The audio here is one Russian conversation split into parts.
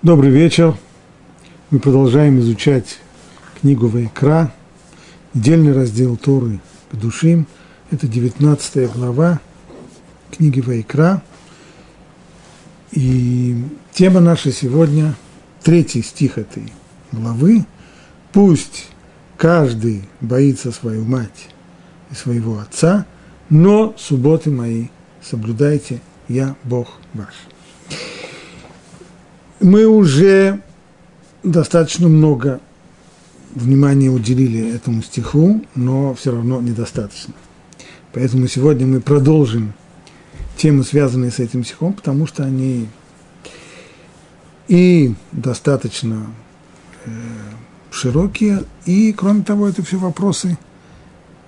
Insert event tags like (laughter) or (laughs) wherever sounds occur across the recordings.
Добрый вечер. Мы продолжаем изучать книгу Вайкра, недельный раздел Торы к душим. Это 19 глава книги Вайкра. И тема наша сегодня, третий стих этой главы. Пусть каждый боится свою мать и своего отца, но субботы мои соблюдайте, я Бог ваш мы уже достаточно много внимания уделили этому стиху, но все равно недостаточно. Поэтому сегодня мы продолжим темы, связанные с этим стихом, потому что они и достаточно э, широкие, и, кроме того, это все вопросы,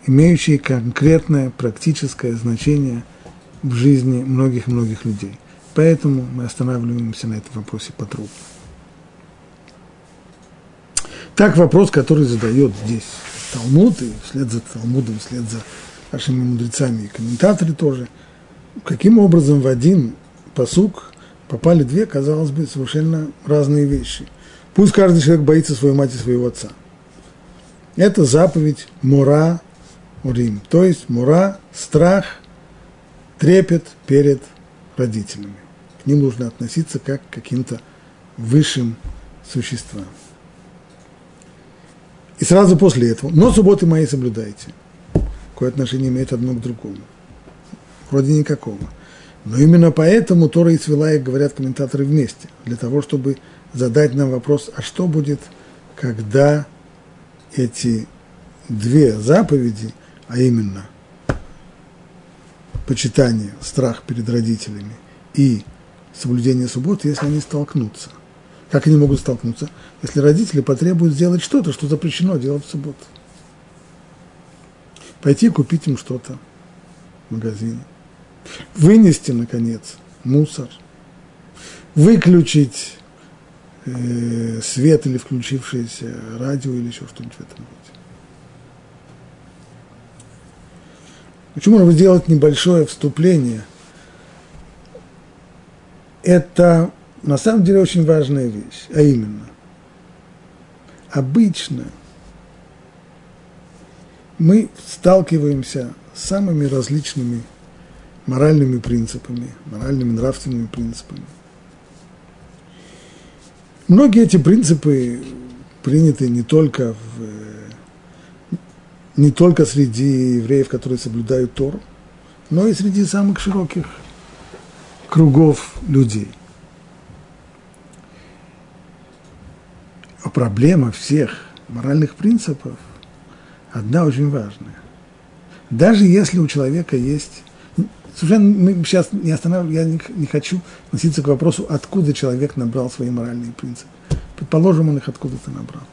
имеющие конкретное практическое значение в жизни многих-многих людей – Поэтому мы останавливаемся на этом вопросе подробно. Так вопрос, который задает здесь Талмуд, и вслед за Талмудом, вслед за нашими мудрецами и комментаторы тоже, каким образом в один посук попали две, казалось бы, совершенно разные вещи. Пусть каждый человек боится своей мать и своего отца. Это заповедь Мура Урим, то есть Мура, страх, трепет перед родителями. Ним нужно относиться как к каким-то высшим существам. И сразу после этого, но субботы мои соблюдайте. Какое отношение имеет одно к другому? Вроде никакого. Но именно поэтому Тора и свела их, говорят комментаторы, вместе. Для того, чтобы задать нам вопрос, а что будет, когда эти две заповеди, а именно почитание, страх перед родителями и соблюдение субботы, если они столкнутся. Как они могут столкнуться? Если родители потребуют сделать что-то, что запрещено делать в субботу. Пойти купить им что-то в магазине. Вынести, наконец, мусор. Выключить э, свет или включившееся радио или еще что-нибудь в этом роде. Почему нужно сделать небольшое вступление это на самом деле очень важная вещь, а именно, обычно мы сталкиваемся с самыми различными моральными принципами, моральными нравственными принципами. Многие эти принципы приняты не только, в, не только среди евреев, которые соблюдают Тору, но и среди самых широких кругов людей. А проблема всех моральных принципов одна очень важная. Даже если у человека есть... Совершенно мы сейчас не останавливаем, я не, не хочу относиться к вопросу, откуда человек набрал свои моральные принципы. Предположим, он их откуда-то набрал.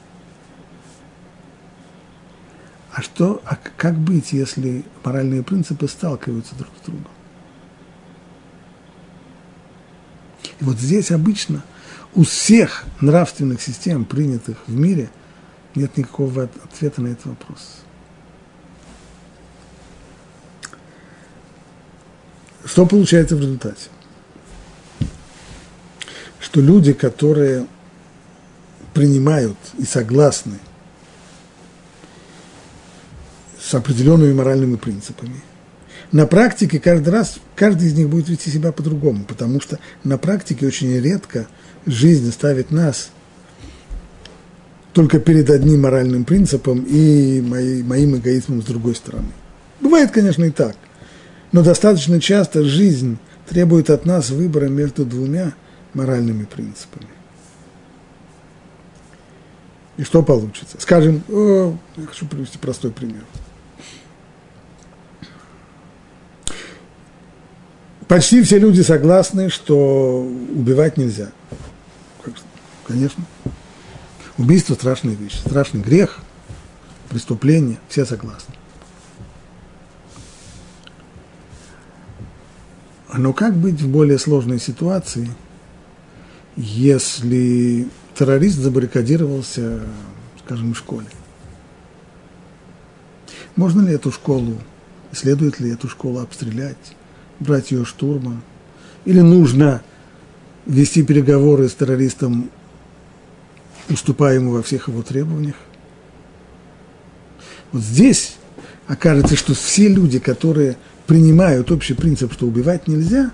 А что, а как быть, если моральные принципы сталкиваются друг с другом? И вот здесь обычно у всех нравственных систем, принятых в мире, нет никакого ответа на этот вопрос. Что получается в результате? Что люди, которые принимают и согласны с определенными моральными принципами, на практике каждый раз, каждый из них будет вести себя по-другому, потому что на практике очень редко жизнь ставит нас только перед одним моральным принципом и мои, моим эгоизмом с другой стороны. Бывает, конечно, и так, но достаточно часто жизнь требует от нас выбора между двумя моральными принципами. И что получится? Скажем, о, я хочу привести простой пример – почти все люди согласны, что убивать нельзя. Конечно. Убийство – страшная вещь, страшный грех, преступление, все согласны. Но как быть в более сложной ситуации, если террорист забаррикадировался, скажем, в школе? Можно ли эту школу, следует ли эту школу обстрелять? Брать ее штурмом, или нужно вести переговоры с террористом, уступая ему во всех его требованиях. Вот здесь окажется, что все люди, которые принимают общий принцип, что убивать нельзя,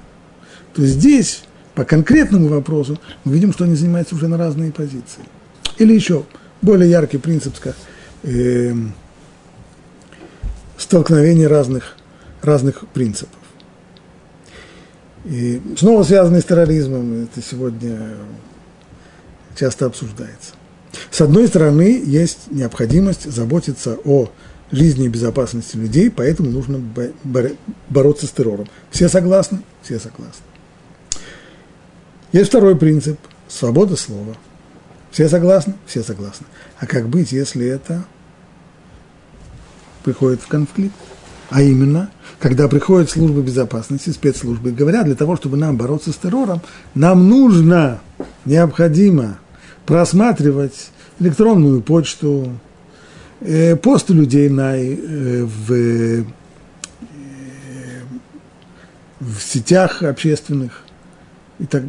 то здесь по конкретному вопросу мы видим, что они занимаются уже на разные позиции. Или еще более яркий принцип, э, столкновение разных, разных принципов. И снова связанный с терроризмом, это сегодня часто обсуждается. С одной стороны, есть необходимость заботиться о жизни и безопасности людей, поэтому нужно бороться с террором. Все согласны? Все согласны. Есть второй принцип – свобода слова. Все согласны? Все согласны. А как быть, если это приходит в конфликт? А именно, когда приходят службы безопасности, спецслужбы, и говорят, для того, чтобы нам бороться с террором, нам нужно, необходимо просматривать электронную почту, э, посты людей на, э, в, э, в сетях общественных и так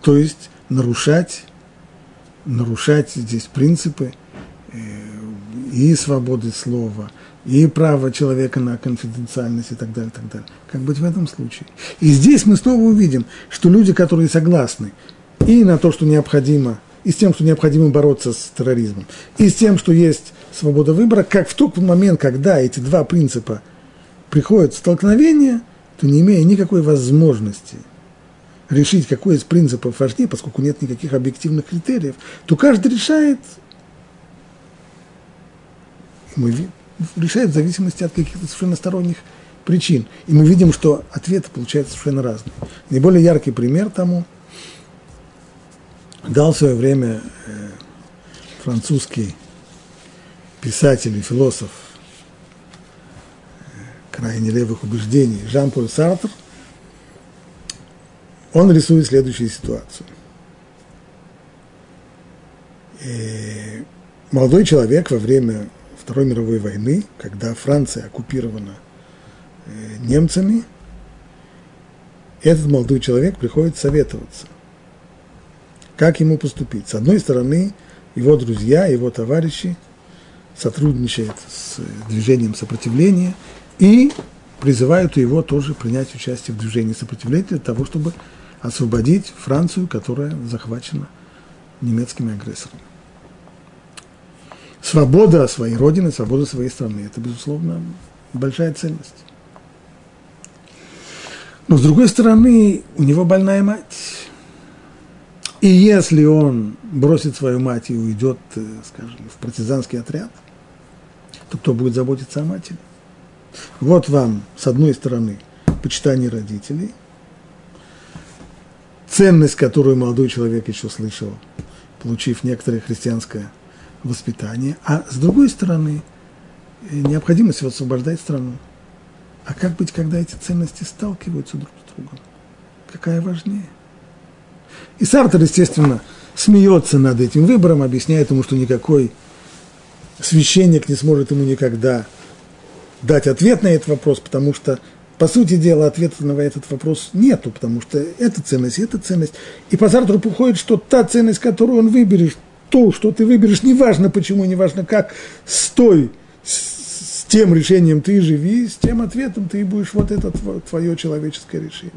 то есть нарушать, нарушать здесь принципы э, и свободы слова, и право человека на конфиденциальность и так далее, и так далее. Как быть в этом случае? И здесь мы снова увидим, что люди, которые согласны и на то, что необходимо, и с тем, что необходимо бороться с терроризмом, и с тем, что есть свобода выбора, как в тот момент, когда эти два принципа приходят в столкновение, то не имея никакой возможности – решить, какой из принципов важнее, поскольку нет никаких объективных критериев, то каждый решает, мы решает в зависимости от каких-то совершенно сторонних причин. И мы видим, что ответы получаются совершенно разные. Наиболее яркий пример тому дал в свое время э, французский писатель и философ э, крайне левых убеждений Жан-Поль Сартр – он рисует следующую ситуацию. И молодой человек во время Второй мировой войны, когда Франция оккупирована э, немцами, этот молодой человек приходит советоваться, как ему поступить. С одной стороны, его друзья, его товарищи сотрудничают с движением сопротивления и призывают его тоже принять участие в движении сопротивления для того, чтобы освободить Францию, которая захвачена немецкими агрессорами. Свобода своей родины, свобода своей страны – это, безусловно, большая ценность. Но, с другой стороны, у него больная мать. И если он бросит свою мать и уйдет, э, скажем, в партизанский отряд, то кто будет заботиться о матери? Вот вам, с одной стороны, почитание родителей – ценность, которую молодой человек еще слышал, получив некоторое христианское воспитание, а с другой стороны, э, необходимость освобождать страну. А как быть, когда эти ценности сталкиваются друг с другом? Какая важнее? И Сартер, естественно, смеется над этим выбором, объясняет ему, что никакой священник не сможет ему никогда дать ответ на этот вопрос, потому что по сути дела, ответа на этот вопрос нету, потому что это ценность, это ценность. И по Сартру приходит, что та ценность, которую он выберет, то, что ты выберешь, неважно почему, неважно как, с той, с, с тем решением ты живи, с тем ответом ты будешь вот это твое человеческое решение.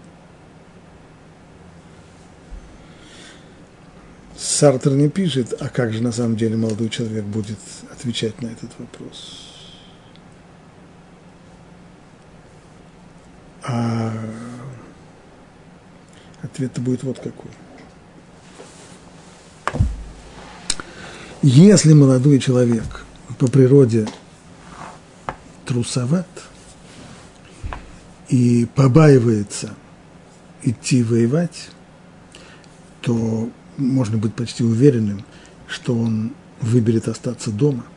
Сартер не пишет, а как же на самом деле молодой человек будет отвечать на этот вопрос. А ответ будет вот какой. Если молодой человек по природе трусоват и побаивается идти воевать, то можно быть почти уверенным, что он выберет остаться дома –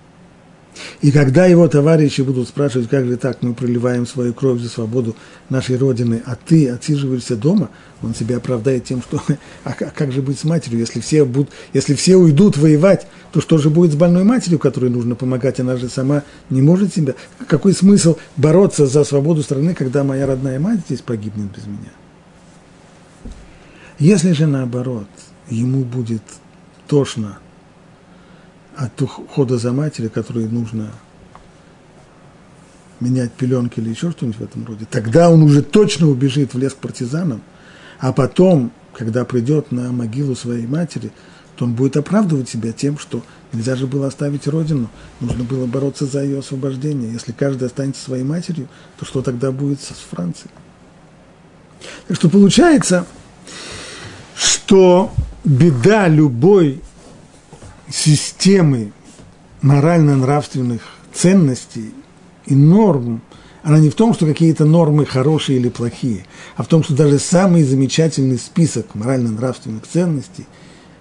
и когда его товарищи будут спрашивать, как же так, мы проливаем свою кровь за свободу нашей Родины, а ты отсиживаешься дома, он себя оправдает тем, что (laughs) а как же быть с матерью, если все, будут, если все уйдут воевать, то что же будет с больной матерью, которой нужно помогать, она же сама не может себя. Какой смысл бороться за свободу страны, когда моя родная мать здесь погибнет без меня? Если же наоборот, ему будет тошно от ухода за матерью, которой нужно менять пеленки или еще что-нибудь в этом роде, тогда он уже точно убежит в лес к партизанам, а потом, когда придет на могилу своей матери, то он будет оправдывать себя тем, что нельзя же было оставить родину, нужно было бороться за ее освобождение. Если каждый останется своей матерью, то что тогда будет с Францией? Так что получается, что беда любой системы морально-нравственных ценностей и норм, она не в том, что какие-то нормы хорошие или плохие, а в том, что даже самый замечательный список морально-нравственных ценностей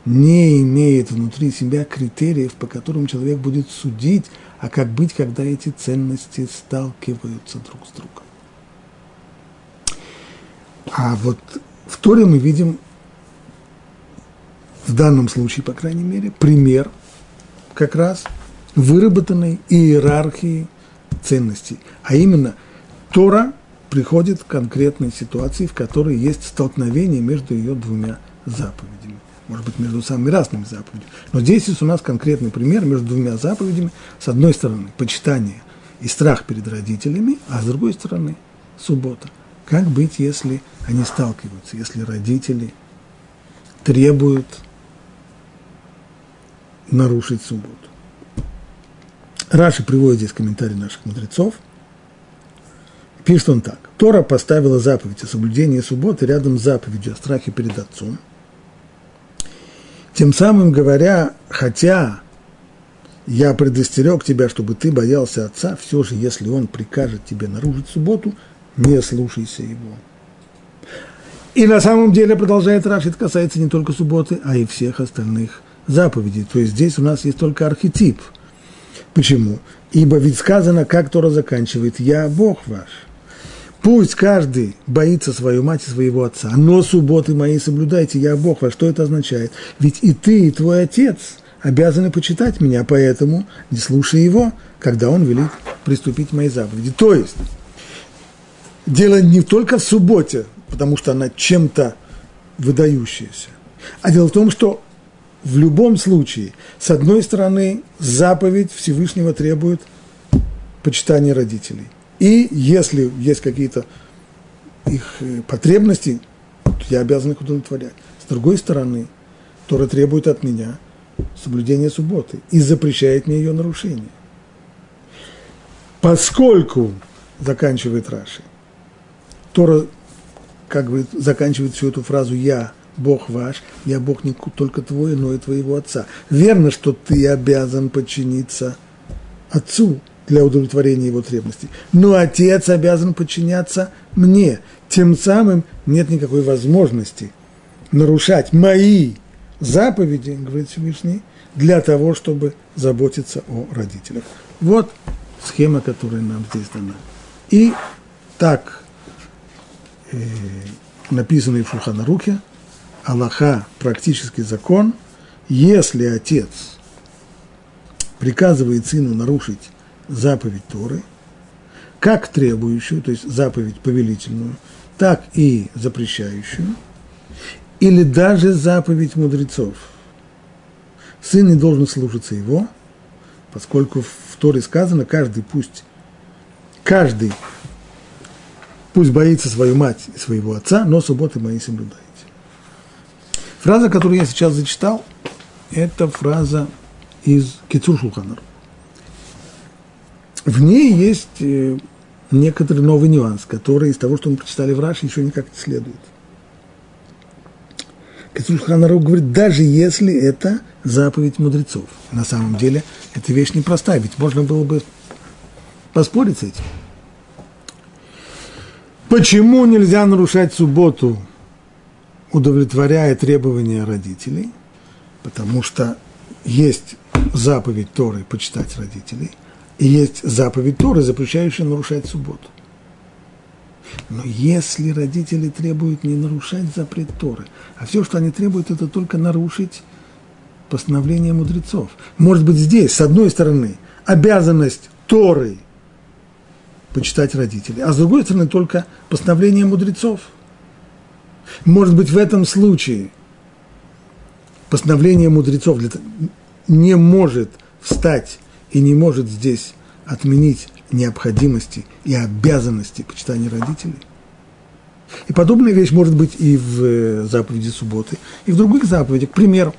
не имеет внутри себя критериев, по которым человек будет судить, а как быть, когда эти ценности сталкиваются друг с другом. А вот в Торе мы видим, в данном случае, по крайней мере, пример как раз выработанной иерархии ценностей. А именно, Тора приходит к конкретной ситуации, в которой есть столкновение между ее двумя заповедями. Может быть, между самыми разными заповедями. Но здесь есть у нас конкретный пример между двумя заповедями. С одной стороны, почитание и страх перед родителями, а с другой стороны, суббота. Как быть, если они сталкиваются, если родители требуют нарушить субботу? Раши приводит здесь комментарий наших мудрецов. Пишет он так. Тора поставила заповедь о соблюдении субботы рядом с заповедью о страхе перед отцом. Тем самым говоря, хотя я предостерег тебя, чтобы ты боялся отца, все же, если он прикажет тебе нарушить субботу, не слушайся его. И на самом деле, продолжает Рашид, касается не только субботы, а и всех остальных заповедей. То есть здесь у нас есть только архетип – Почему? Ибо ведь сказано, как Тора заканчивает, «Я Бог ваш». Пусть каждый боится свою мать и своего отца, но субботы мои соблюдайте, я Бог ваш. Что это означает? Ведь и ты, и твой отец обязаны почитать меня, поэтому не слушай его, когда он велит приступить к моей заповеди. То есть, дело не только в субботе, потому что она чем-то выдающаяся, а дело в том, что в любом случае, с одной стороны, заповедь Всевышнего требует почитания родителей. И если есть какие-то их э, потребности, я обязан их удовлетворять. С другой стороны, Тора требует от меня соблюдения субботы и запрещает мне ее нарушение. Поскольку, заканчивает Раши, Тора как бы заканчивает всю эту фразу «я Бог ваш, я Бог не только твой, но и твоего отца. Верно, что ты обязан подчиниться отцу для удовлетворения его требностей, но отец обязан подчиняться мне. Тем самым нет никакой возможности нарушать мои заповеди, говорит Всевышний, для того, чтобы заботиться о родителях. Вот схема, которая нам здесь дана. И так э, написано в Шуханарухе, Аллаха, практический закон, если отец приказывает сыну нарушить заповедь Торы, как требующую, то есть заповедь повелительную, так и запрещающую, или даже заповедь мудрецов. Сын не должен слушаться его, поскольку в Торе сказано, каждый пусть, каждый пусть боится свою мать и своего отца, но субботы мои соблюдает. Фраза, которую я сейчас зачитал, это фраза из Кицур Шулханар. В ней есть э, некоторый новый нюанс, который из того, что мы прочитали в Раши, еще никак не следует. Кицур Шулханар говорит, даже если это заповедь мудрецов. На самом деле, эта вещь непростая, ведь можно было бы поспорить с этим. Почему нельзя нарушать субботу удовлетворяя требования родителей, потому что есть заповедь Торы почитать родителей, и есть заповедь Торы, запрещающая нарушать субботу. Но если родители требуют не нарушать запрет Торы, а все, что они требуют, это только нарушить постановление мудрецов. Может быть, здесь, с одной стороны, обязанность Торы почитать родителей, а с другой стороны, только постановление мудрецов – Может быть, в этом случае постановление мудрецов не может встать и не может здесь отменить необходимости и обязанности почитания родителей. И подобная вещь может быть и в э, заповеди субботы, и в других заповедях. К примеру,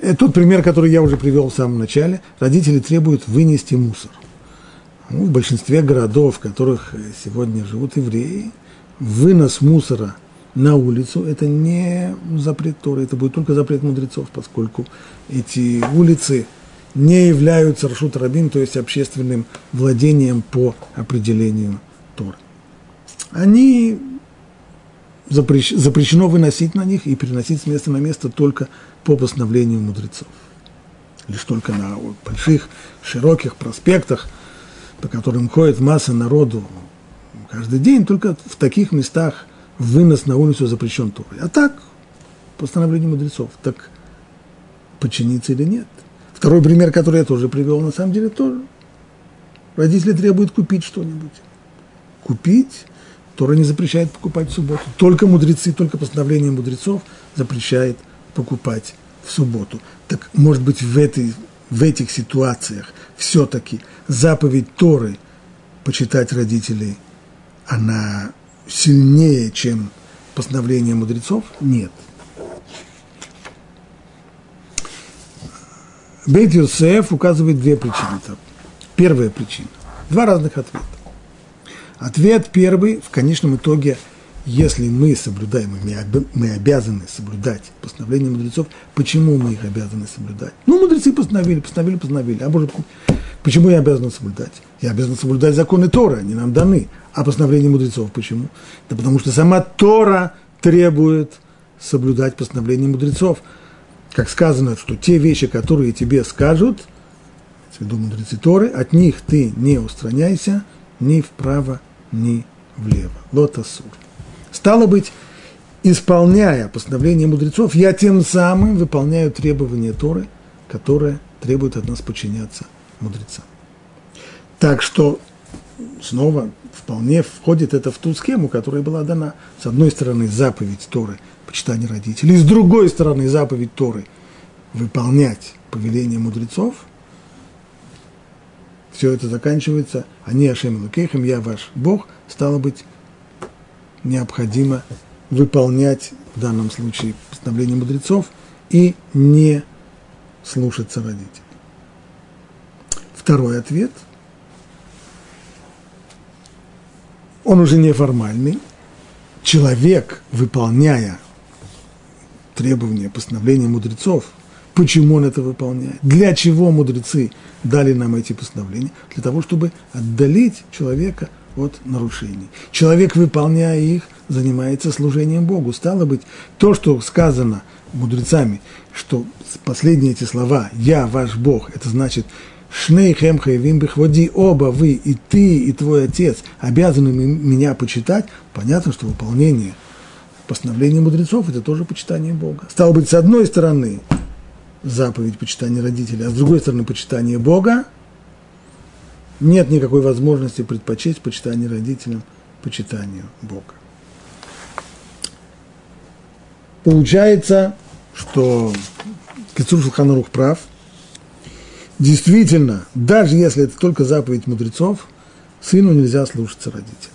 э, тот пример, который я уже привел в самом начале, родители требуют вынести мусор. Ну, в большинстве городов, в которых сегодня живут евреи, вынос мусора на улицу – это не запрет Торы, это будет только запрет мудрецов, поскольку эти улицы не являются Рашут Рабин, то есть общественным владением по определению Торы. Они запрещ, запрещено выносить на них и переносить с места на место только по постановлению мудрецов. Лишь только на больших, широких проспектах, по которым ходит масса народу каждый день, только в таких местах вынос на улицу запрещен Торой. А так, постановление мудрецов, так подчиниться или нет. Второй пример, который я тоже привел, на самом деле тоже. Родители требуют купить что-нибудь. Купить Тора не запрещает покупать в субботу. Только мудрецы, только постановление мудрецов запрещает покупать в субботу. Так, может быть, в, этой, в этих ситуациях все-таки заповедь Торы почитать родителей, она сильнее, чем постановление мудрецов? Нет. Бейт Юсеф указывает две причины. Первая причина. Два разных ответа. Ответ первый, в конечном итоге, если мы соблюдаем, мы обязаны соблюдать постановления мудрецов, почему мы их обязаны соблюдать? Ну, мудрецы постановили, постановили, постановили. А может, почему я обязан соблюдать? Я обязан соблюдать законы Тора, они нам даны. А постановления мудрецов почему? Да потому что сама Тора требует соблюдать постановления мудрецов. Как сказано, что те вещи, которые тебе скажут, в виду мудрецы Торы, от них ты не устраняйся – ни вправо, ни влево. Лотасур. Стало быть, исполняя постановление мудрецов, я тем самым выполняю требования Торы, которые требуют от нас подчиняться мудрецам. Так что снова вполне входит это в ту схему, которая была дана. С одной стороны, заповедь Торы – почитание родителей, с другой стороны, заповедь Торы – выполнять повеление мудрецов – все это заканчивается, они Ашем Лукейхем, я ваш Бог, стало быть, необходимо выполнять в данном случае постановление мудрецов и не слушаться родителей. Второй ответ, он уже неформальный. Человек, выполняя требования постановления мудрецов – Почему он это выполняет? Для чего мудрецы дали нам эти постановления? Для того, чтобы отдалить человека от нарушений. Человек, выполняя их, занимается служением Богу. Стало быть, то, что сказано мудрецами, что последние эти слова «Я ваш Бог», это значит «Шней хэм хайвим бихводи» оба вы, и ты, и твой отец обязаны меня почитать, понятно, что выполнение постановления мудрецов – это тоже почитание Бога. Стало быть, с одной стороны, заповедь почитания родителей, а с другой стороны почитание Бога, нет никакой возможности предпочесть почитание родителям почитанию Бога. Получается, что Кицур Шулханарух прав. Действительно, даже если это только заповедь мудрецов, сыну нельзя слушаться родителей.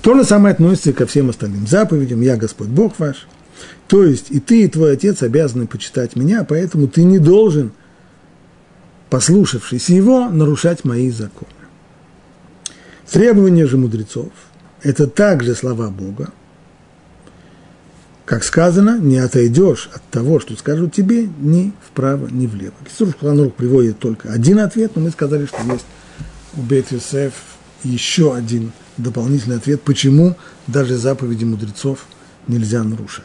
То же самое относится и ко всем остальным заповедям. Я Господь Бог ваш. То есть и ты, и твой отец обязаны почитать меня, поэтому ты не должен, послушавшись его, нарушать мои законы. Требования же мудрецов – это также слова Бога. Как сказано, не отойдешь от того, что скажут тебе, ни вправо, ни влево. Кисур Хланур приводит только один ответ, но мы сказали, что есть у Бет Юсеф еще один дополнительный ответ, почему даже заповеди мудрецов нельзя нарушать.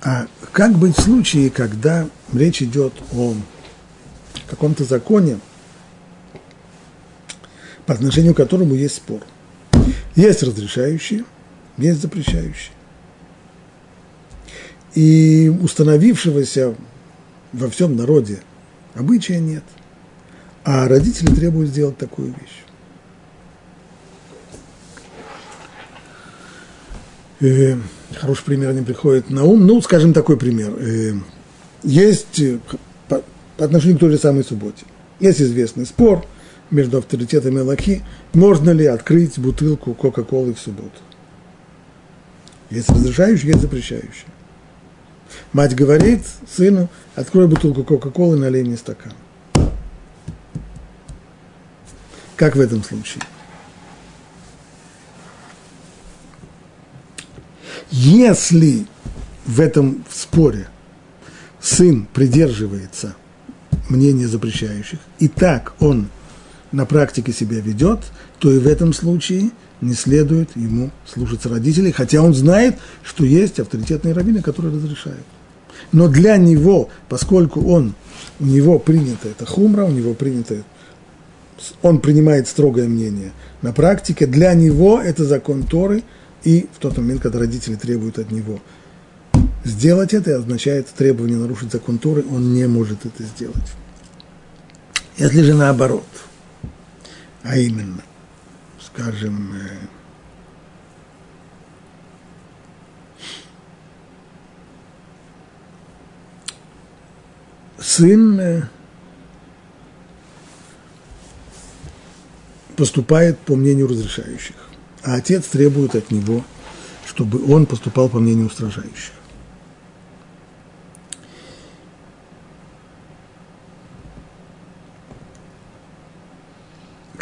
А как быть в случае, когда речь идет о каком-то законе, по отношению к которому есть спор? Есть разрешающие, есть запрещающие. И установившегося во всем народе Обычая нет. А родители требуют сделать такую вещь. Э, хороший пример не приходит на ум. Ну, скажем, такой пример. Э, есть э, по, по отношению к той же самой субботе. Есть известный спор между авторитетами Аллахи, можно ли открыть бутылку Кока-Колы в субботу. Есть разрешающий, есть запрещающий. Мать говорит сыну, открой бутылку Кока-Колы, налей мне стакан. Как в этом случае? Если в этом споре сын придерживается мнения запрещающих, и так он на практике себя ведет, то и в этом случае не следует ему слушаться родителей, хотя он знает, что есть авторитетные раввины, которые разрешают. Но для него, поскольку он, у него принято это хумра, у него принято, он принимает строгое мнение на практике, для него это закон Торы, и в тот момент, когда родители требуют от него сделать это, означает требование нарушить закон Торы, он не может это сделать. Если же наоборот, а именно, скажем, э, сын э, поступает по мнению разрешающих, а отец требует от него, чтобы он поступал по мнению устражающих.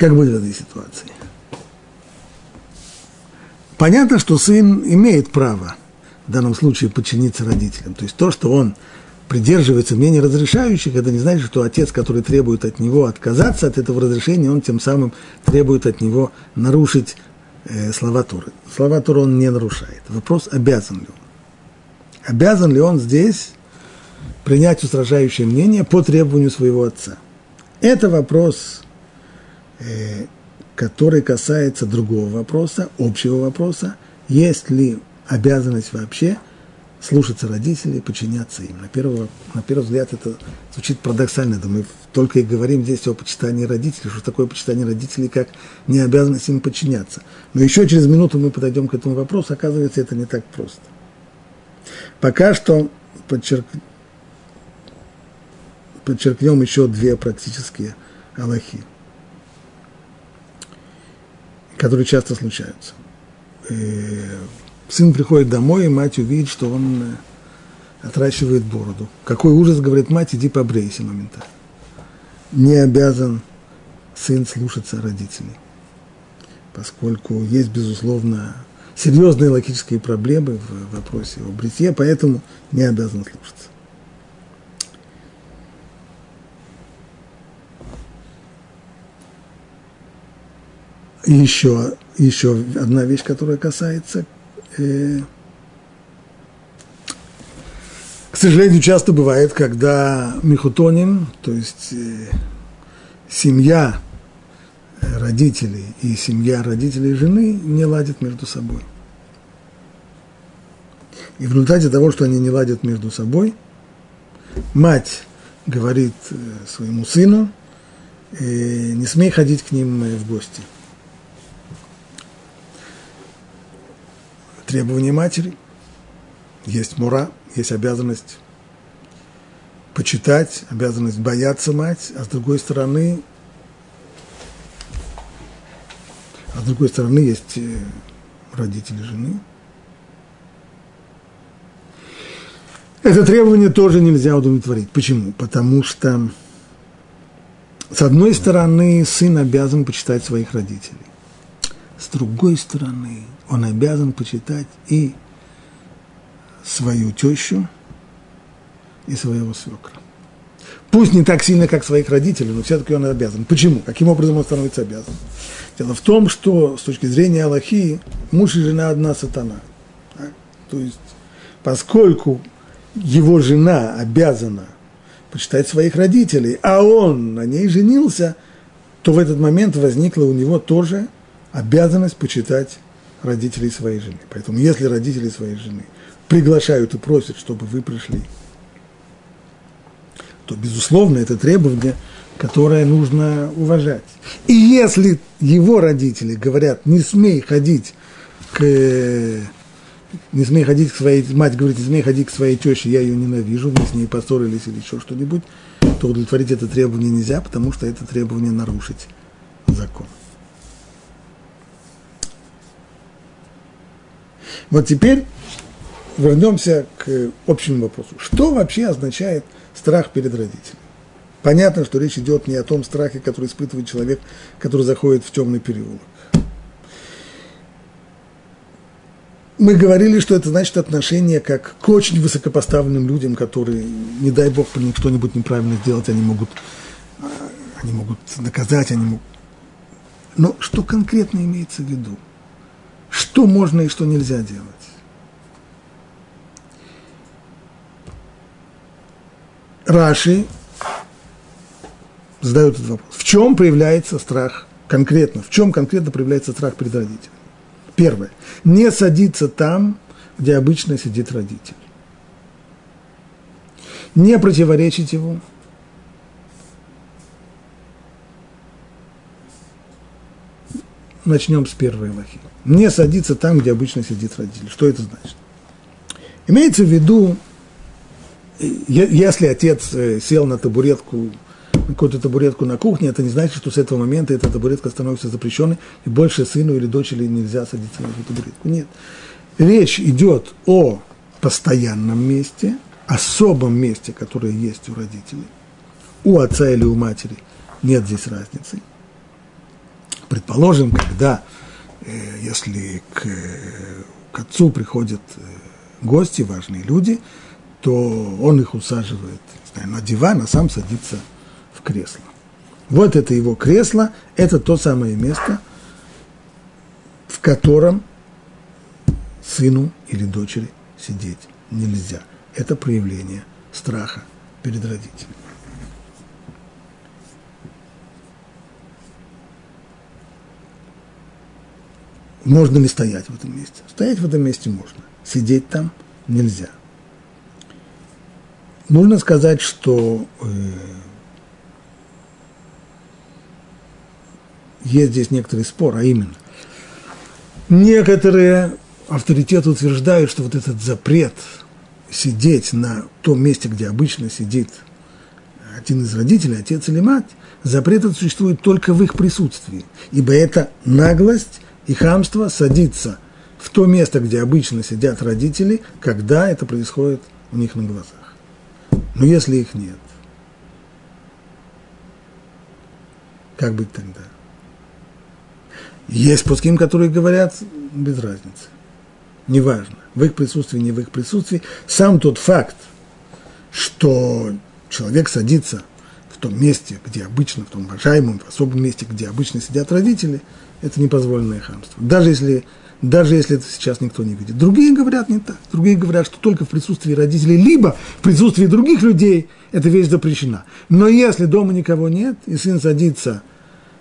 Как будет в этой ситуации? Понятно, что сын имеет право в данном случае подчиниться родителям. То есть то, что он придерживается мнения разрешающих, это не значит, что отец, который требует от него отказаться от этого разрешения, он тем самым требует от него нарушить э, слова Туры. Слова Туры он не нарушает. Вопрос, обязан ли он. Обязан ли он здесь принять устражающее мнение по требованию своего отца. Это вопрос который касается другого вопроса, общего вопроса, есть ли обязанность вообще слушаться родителей, подчиняться им. На первый, на первый взгляд это звучит парадоксально, да мы только и говорим здесь о почитании родителей, что такое почитание родителей, как не обязанность им подчиняться. Но еще через минуту мы подойдем к этому вопросу, оказывается, это не так просто. Пока что подчерк... подчеркнем еще две практические аллахи которые часто случаются. И сын приходит домой, и мать увидит, что он э, отращивает бороду. Какой ужас, говорит мать, иди побрейся моментально. Не обязан сын слушаться родителей, поскольку есть, безусловно, серьезные логические проблемы в вопросе о бритье, поэтому не обязан слушаться. И еще, еще одна вещь, которая касается, э, к сожалению, часто бывает, когда михутоним, то есть э, семья родителей и семья родителей жены не ладят между собой. И в результате того, что они не ладят между собой, мать говорит э, своему сыну, э, не смей ходить к ним в гости – требования матери. Есть мура, есть обязанность почитать, обязанность бояться мать, а с другой стороны, а с другой стороны есть э, родители жены. Это требование тоже нельзя удовлетворить. Почему? Потому что, с одной стороны, сын обязан почитать своих родителей. С другой стороны, он обязан почитать и свою тещу, и своего свекра. Пусть не так сильно, как своих родителей, но все-таки он обязан. Почему? Каким образом он становится обязан? Дело в том, что с точки зрения Аллахи муж и жена одна сатана. Так? То есть, поскольку его жена обязана почитать своих родителей, а он на ней женился, то в этот момент возникла у него тоже обязанность почитать родителей своей жены. Поэтому если родители своей жены приглашают и просят, чтобы вы пришли, то, безусловно, это требование, которое нужно уважать. И если его родители говорят, не смей ходить к не смей ходить к своей, мать говорит, не смей ходить к своей теще, я ее ненавижу, мы с ней поссорились или еще что-нибудь, то удовлетворить это требование нельзя, потому что это требование нарушить закон. Вот теперь вернемся к общему вопросу. Что вообще означает страх перед родителями? Понятно, что речь идет не о том страхе, который испытывает человек, который заходит в темный переулок. Мы говорили, что это значит отношение как к очень высокопоставленным людям, которые, не дай бог, что-нибудь неправильно сделать, они могут, а, они могут наказать, они могут... Но что конкретно имеется в виду? Что можно и что нельзя делать? Раши задает этот вопрос. В чем проявляется страх конкретно? В чем конкретно проявляется страх перед родителями? Первое. Не садиться там, где обычно сидит родитель. Не противоречить его. Начнем с первой лохи. Не садиться там, где обычно сидит родитель. Что это значит? Имеется в виду, если отец э, сел на табуретку, какую-то табуретку на кухне, это не значит, что с этого момента эта табуретка становится запрещенной, и больше сыну или дочери нельзя садиться на эту табуретку. Нет. Речь идет о постоянном месте, особом месте, которое есть у родителей. У отца или у матери нет здесь разницы. Предположим, когда, э, если к, к отцу приходят э, гости, важные люди – то он их усаживает знаю, на диван, а сам садится в кресло. Вот это его кресло, это то самое место, в котором сыну или дочери сидеть нельзя. Это проявление страха перед родителями. Можно ли стоять в этом месте? Стоять в этом месте можно. Сидеть там нельзя. Нужно сказать, что э, есть здесь некоторый спор, а именно, некоторые авторитеты утверждают, что вот этот запрет сидеть на том месте, где обычно сидит один из родителей, отец или мать, запрет этот существует только в их присутствии, ибо это наглость и хамство садиться в то место, где обычно сидят родители, когда это происходит у них на глазах. Но если их нет, как быть тогда? Есть пуским, которые говорят без разницы. Неважно, в их присутствии, не в их присутствии. Сам тот факт, что человек садится в том месте, где обычно, в том уважаемом, в особом месте, где обычно сидят родители, это непозволенное хамство. Даже если даже если это сейчас никто не видит. Другие говорят не так. Другие говорят, что только в присутствии родителей, либо в присутствии других людей эта вещь запрещена. Но если дома никого нет, и сын садится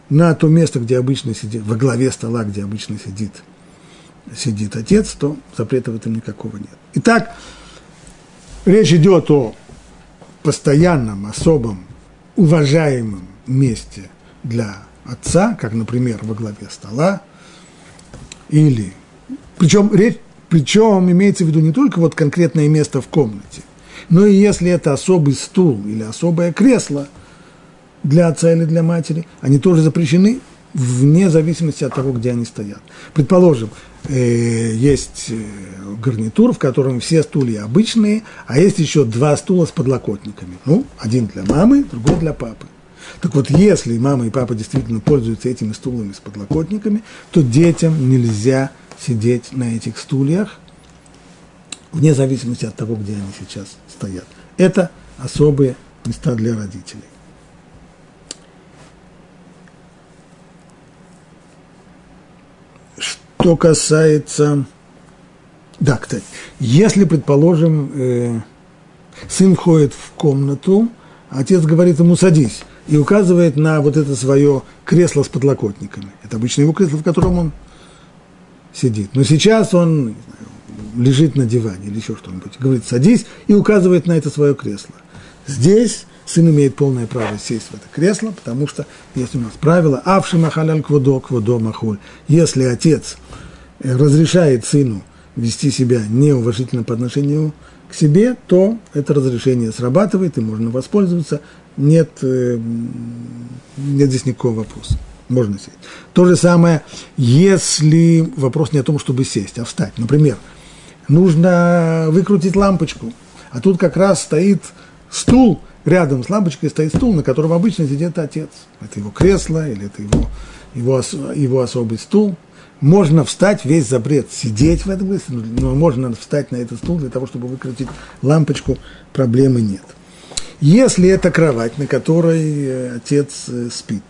на то место, где обычно сидит, во главе стола, где обычно сидит, сидит отец, то запрета в этом никакого нет. Итак, речь идет о постоянном, особом, уважаемом месте для отца, как, например, во главе стола, или, причем, речь, причем имеется в виду не только вот конкретное место в комнате, но и если это особый стул или особое кресло для отца или для матери, они тоже запрещены вне зависимости от того, где они стоят. Предположим, э, есть э, гарнитур, в котором все стулья обычные, а есть еще два стула с подлокотниками. Ну, один для мамы, другой для папы. Так вот, если мама и папа действительно пользуются этими стулами с подлокотниками, то детям нельзя сидеть на этих стульях, вне зависимости от того, где они сейчас стоят. Это особые места для родителей. Что касается... Да, кстати, если, предположим, э, сын входит в комнату, отец говорит ему «садись», и указывает на вот это свое кресло с подлокотниками. Это обычно его кресло, в котором он сидит. Но сейчас он знаю, лежит на диване или еще что-нибудь. Говорит, садись, и указывает на это свое кресло. Здесь сын имеет полное право сесть в это кресло, потому что есть у нас правило «Авши махаляль кводо, кводо махуль». Если отец разрешает сыну вести себя неуважительно по отношению к себе, то это разрешение срабатывает, и можно воспользоваться. Нет, э, нет здесь никакого вопроса. Можно сесть. То же самое, если вопрос не о том, чтобы сесть, а встать. Например, нужно выкрутить лампочку, а тут как раз стоит стул, рядом с лампочкой стоит стул, на котором обычно сидит отец. Это его кресло или это его, его, его особый стул. Можно встать, весь запрет сидеть в этом кресле, но можно встать на этот стул для того, чтобы выкрутить лампочку, проблемы нет. Если это кровать, на которой э, отец э, спит,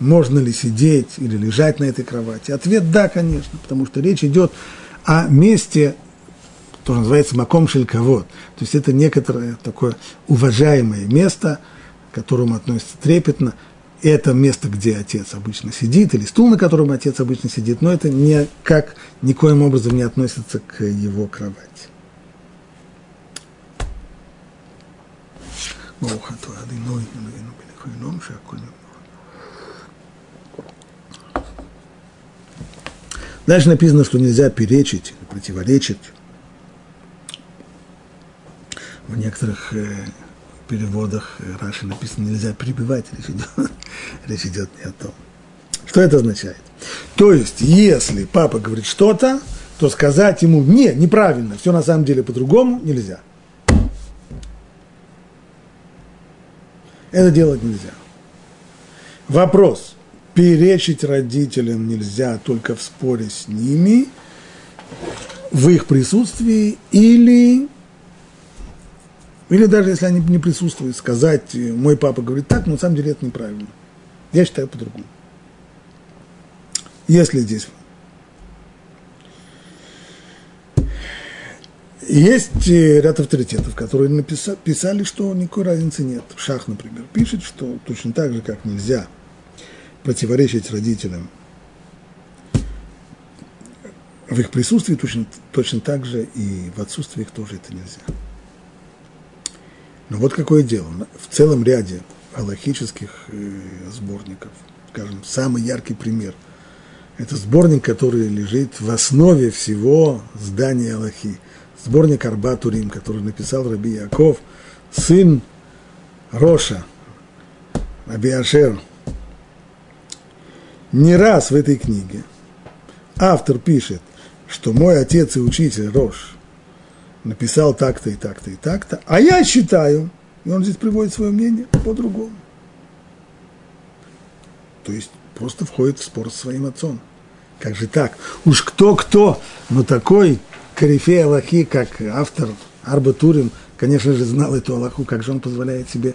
можно ли сидеть или лежать на этой кровати? Ответ – да, конечно, потому что речь идет о месте, то называется маком шельковод. То есть это некоторое такое уважаемое место, к которому относится трепетно. Это место, где отец обычно сидит, или стул, на котором отец обычно сидит, но это никак, никоим образом не относится к его кровати. ברוך אתה אדינוי אלוהינו בנכוי נום שהכל Дальше написано, что нельзя перечить, противоречить. В некоторых э, переводах э, Раши написано нельзя прибивать, речь идет, речь идет не о том. Что это означает? То есть, если папа говорит что-то, то сказать ему «не, неправильно, все на самом деле по-другому» нельзя. Это делать нельзя. Вопрос – перечить родителям нельзя только в споре с ними, в их присутствии, или, или даже если они не присутствуют, сказать, мой папа говорит так, но на самом деле это неправильно. Я считаю по-другому. Если здесь Есть ряд авторитетов, которые написали, писали, что никакой разницы нет. Шах, например, пишет, что точно так же, как нельзя – противоречить родителям в их присутствии точно, точно так же и в отсутствии их тоже это нельзя. Но вот какое дело. В целом ряде аллахических э, сборников, скажем, самый яркий пример – это сборник, который лежит в основе всего здания Аллахи. Сборник Арбатурим, который написал Раби Яков, сын Роша, Раби Ашер, не раз в этой книге автор пишет, что мой отец и учитель Рош написал так-то и так-то и так-то, а я считаю, и он здесь приводит свое мнение по-другому. То есть просто входит в спор со своим отцом. Как же так? Уж кто-кто, но такой корифей Аллахи, как автор Арба Турин, конечно же, знал эту Аллаху, как же он позволяет себе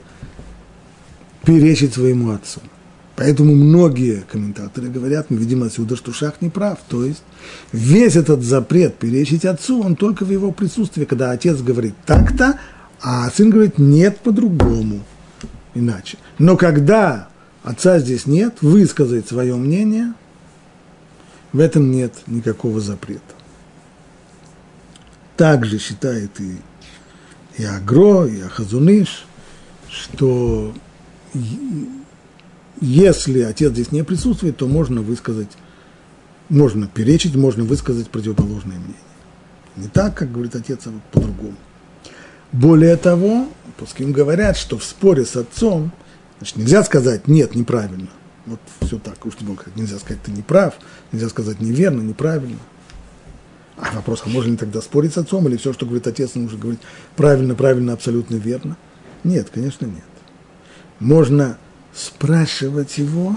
перечить своему отцу. Поэтому многие комментаторы говорят, мы видим отсюда, что Шах не прав. То есть весь этот запрет перечить отцу, он только в его присутствии, когда отец говорит так-то, а сын говорит нет по-другому, иначе. Но когда отца здесь нет, высказать свое мнение, в этом нет никакого запрета. Также считает и, и Агро, и Ахазуныш, что если отец здесь не присутствует, то можно высказать, можно перечить, можно высказать противоположное мнение. Не так, как говорит отец, а вот по-другому. Более того, пускай говорят, что в споре с отцом, значит, нельзя сказать «нет, неправильно». Вот все так, уж нельзя сказать «ты не прав», нельзя сказать «неверно», «неправильно». А вопрос, а можно ли тогда спорить с отцом, или все, что говорит отец, нужно говорить правильно, правильно, абсолютно верно? Нет, конечно, нет. Можно спрашивать его,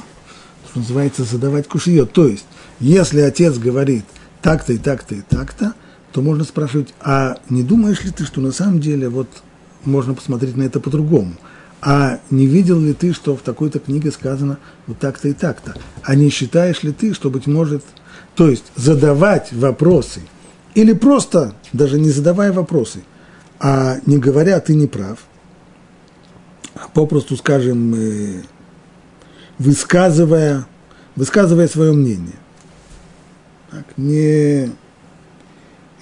что называется, задавать кушье. То есть, если отец говорит так-то и так-то и так-то, то можно спрашивать, а не думаешь ли ты, что на самом деле вот можно посмотреть на это по-другому? А не видел ли ты, что в такой-то книге сказано вот так-то и так-то? А не считаешь ли ты, что, быть может, то есть задавать вопросы, или просто, даже не задавая вопросы, а не говоря, ты не прав – попросту скажем, э, высказывая, высказывая свое мнение. Так, не,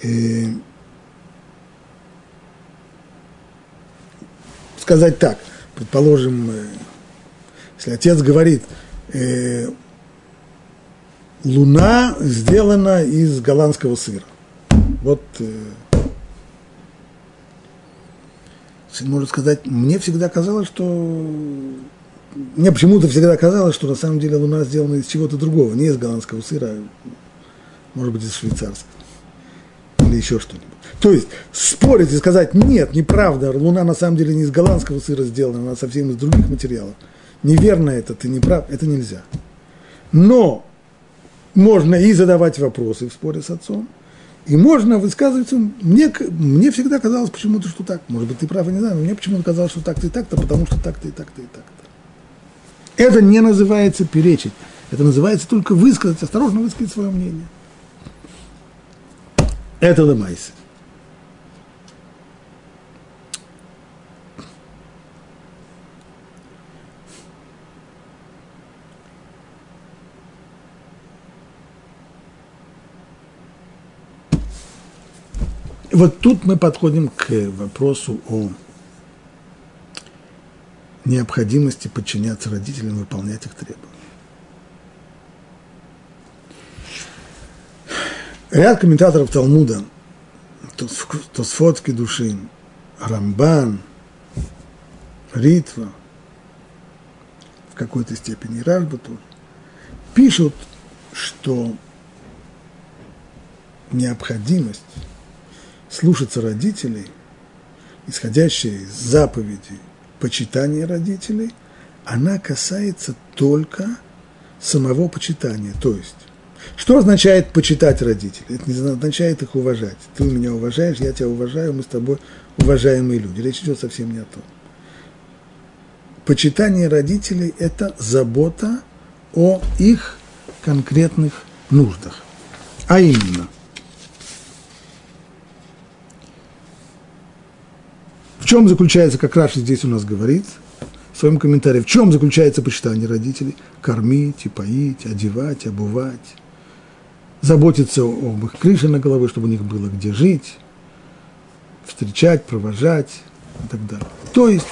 э, сказать так, предположим, э, если отец говорит, э, луна сделана из голландского сыра. Вот э, сын может сказать, мне всегда казалось, что мне почему-то всегда казалось, что на самом деле луна сделана из чего-то другого, не из голландского сыра, может быть, из швейцарского или еще что-нибудь. То есть спорить и сказать, нет, неправда, луна на самом деле не из голландского сыра сделана, она совсем из других материалов. Неверно это, ты не прав, это нельзя. Но можно и задавать вопросы в споре с отцом, и можно высказываться. Мне, мне всегда казалось почему-то, что так. Может быть, ты прав, я не знаю, но мне почему-то казалось, что так-то и так-то, потому что так-то и так-то и так-то. Это не называется перечить. Это называется только высказать, осторожно высказать свое мнение. Это лемайсы. Вот тут мы подходим к вопросу о необходимости подчиняться родителям, выполнять их требования. Ряд комментаторов Талмуда, Тосфотский Душин, Рамбан, Ритва, в какой-то степени Рашба пишут, что необходимость слушаться родителей, исходящая из заповедей почитания родителей, она касается только самого почитания. То есть, что означает почитать родителей? Это не означает их уважать. Ты меня уважаешь, я тебя уважаю, мы с тобой уважаемые люди. Речь идет совсем не о том. Почитание родителей – это забота о их конкретных нуждах. А именно, В чем заключается, как Раши здесь у нас говорит, в своем комментарии, в чем заключается почитание родителей? Кормить и поить, одевать, обувать, заботиться об их крыше на голове, чтобы у них было где жить, встречать, провожать и так далее. То есть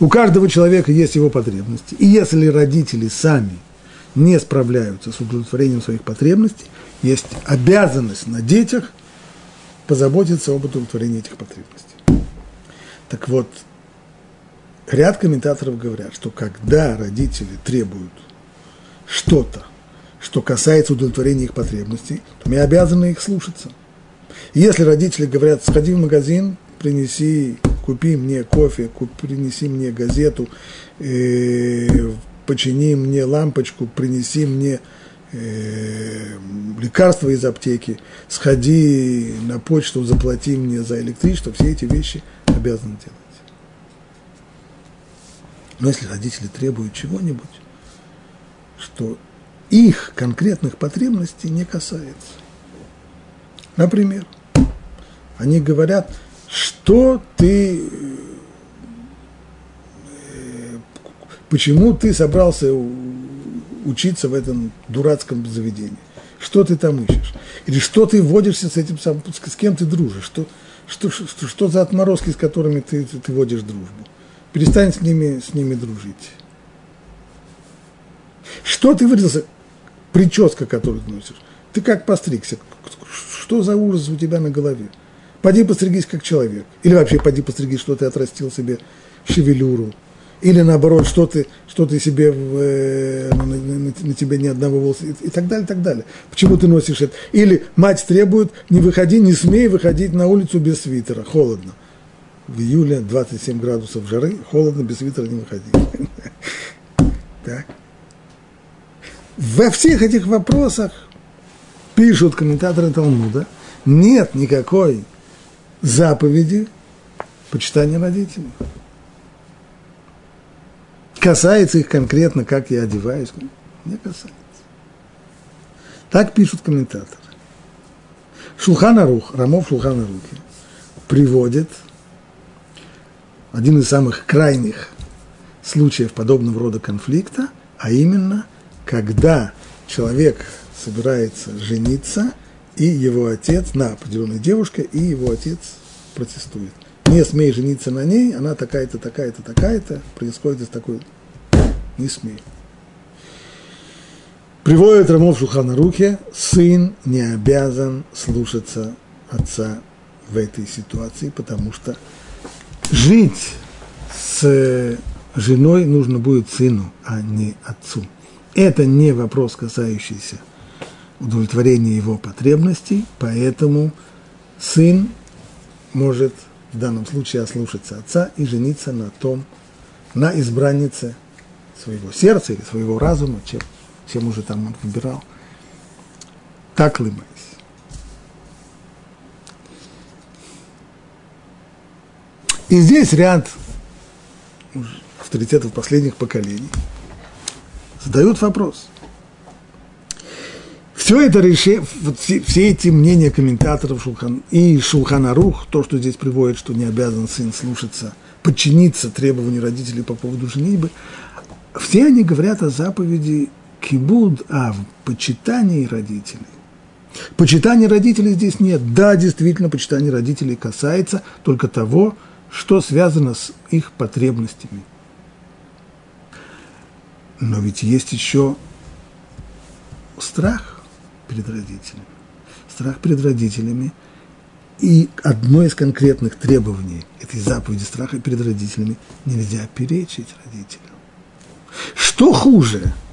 у каждого человека есть его потребности. И если родители сами не справляются с удовлетворением своих потребностей, есть обязанность на детях позаботиться об удовлетворении этих потребностей. Так вот, ряд комментаторов говорят, что когда родители требуют что-то, что касается удовлетворения их потребностей, то мы обязаны их слушаться. И если родители говорят, сходи в магазин, принеси, купи мне кофе, куп, принеси мне газету, э, почини мне лампочку, принеси мне э, лекарства из аптеки, сходи на почту, заплати мне за электричество, все эти вещи – обязан делать. Но если родители требуют чего-нибудь, что их конкретных потребностей не касается. Например, они говорят, что ты, э, почему ты собрался учиться в этом дурацком заведении? Что ты там ищешь? Или что ты водишься с этим, с кем ты дружишь? Что, что, что, что за отморозки, с которыми ты, ты, ты водишь дружбу? Перестань с ними, с ними дружить. Что ты выразился? Прическа, которую ты носишь. Ты как постригся? Что за ужас у тебя на голове? Поди постригись как человек. Или вообще поди постригись, что ты отрастил себе шевелюру или наоборот, что ты, что ты себе, э, на, на, на тебе ни одного волоса, и, и так далее, и так далее. Почему ты носишь это? Или мать требует, не выходи, не смей выходить на улицу без свитера, холодно. В июле 27 градусов жары, холодно, без свитера не выходи. (laughs) Так. Во всех этих вопросах, пишут комментаторы Талмуда, нет никакой заповеди почитания родителей касается их конкретно, как я одеваюсь, не касается. Так пишут комментаторы. Шулханарух, Рамов Шулханарухи, приводит один из самых крайних случаев подобного рода конфликта, а именно, когда человек собирается жениться, и его отец на определенной девушке, и его отец протестует. не смей жениться на ней, она такая-то, такая-то, такая-то, происходит из такой, не смей. Приводит Рамов Шухана Рухе, сын не обязан слушаться отца в этой ситуации, потому что жить с женой нужно будет сыну, а не отцу. Это не вопрос, касающийся удовлетворения его потребностей, поэтому сын может в данном случае ослушаться отца и жениться на том, на избраннице своего сердца или своего разума, чем чем уже там он выбирал. Так мы? И здесь ряд авторитетов последних поколений задают вопрос. Все это решение, все, эти мнения комментаторов Шулхан, и Шулхана Рух, то, что здесь приводит, что не обязан сын слушаться, подчиниться требованию родителей по поводу женитьбы, все они говорят о заповеди кибуд ав, почитание родителей. Почитание родителей здесь нет. Да, действительно, почитание родителей касается только того, что связано с их потребностями. Но ведь есть еще страх перед родителями. Страх перед родителями. И одно из конкретных требований этой заповеди страха перед родителями – нельзя перечить родителям. Что хуже –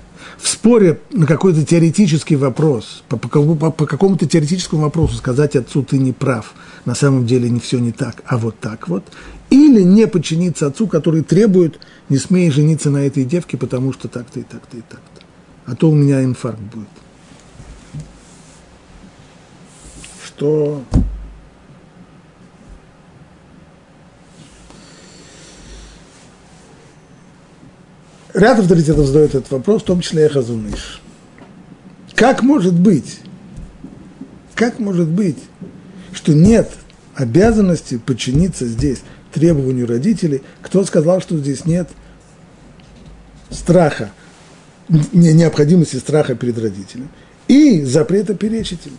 в споре на какой-то теоретический вопрос, по, по, по какому-то теоретическому вопросу сказать отцу ты не прав, на самом деле не все не так, а вот так вот, или не подчиниться отцу, который требует, не смей жениться на этой девке, потому что так-то и так-то и так-то. А то у меня инфаркт будет. Что Ряд авторитетов задает этот вопрос, в том числе и Хазуныш. Как может быть, как может быть, что нет обязанности подчиниться здесь требованию родителей? Кто сказал, что здесь нет страха, необходимости страха перед родителем и запрета перечить им?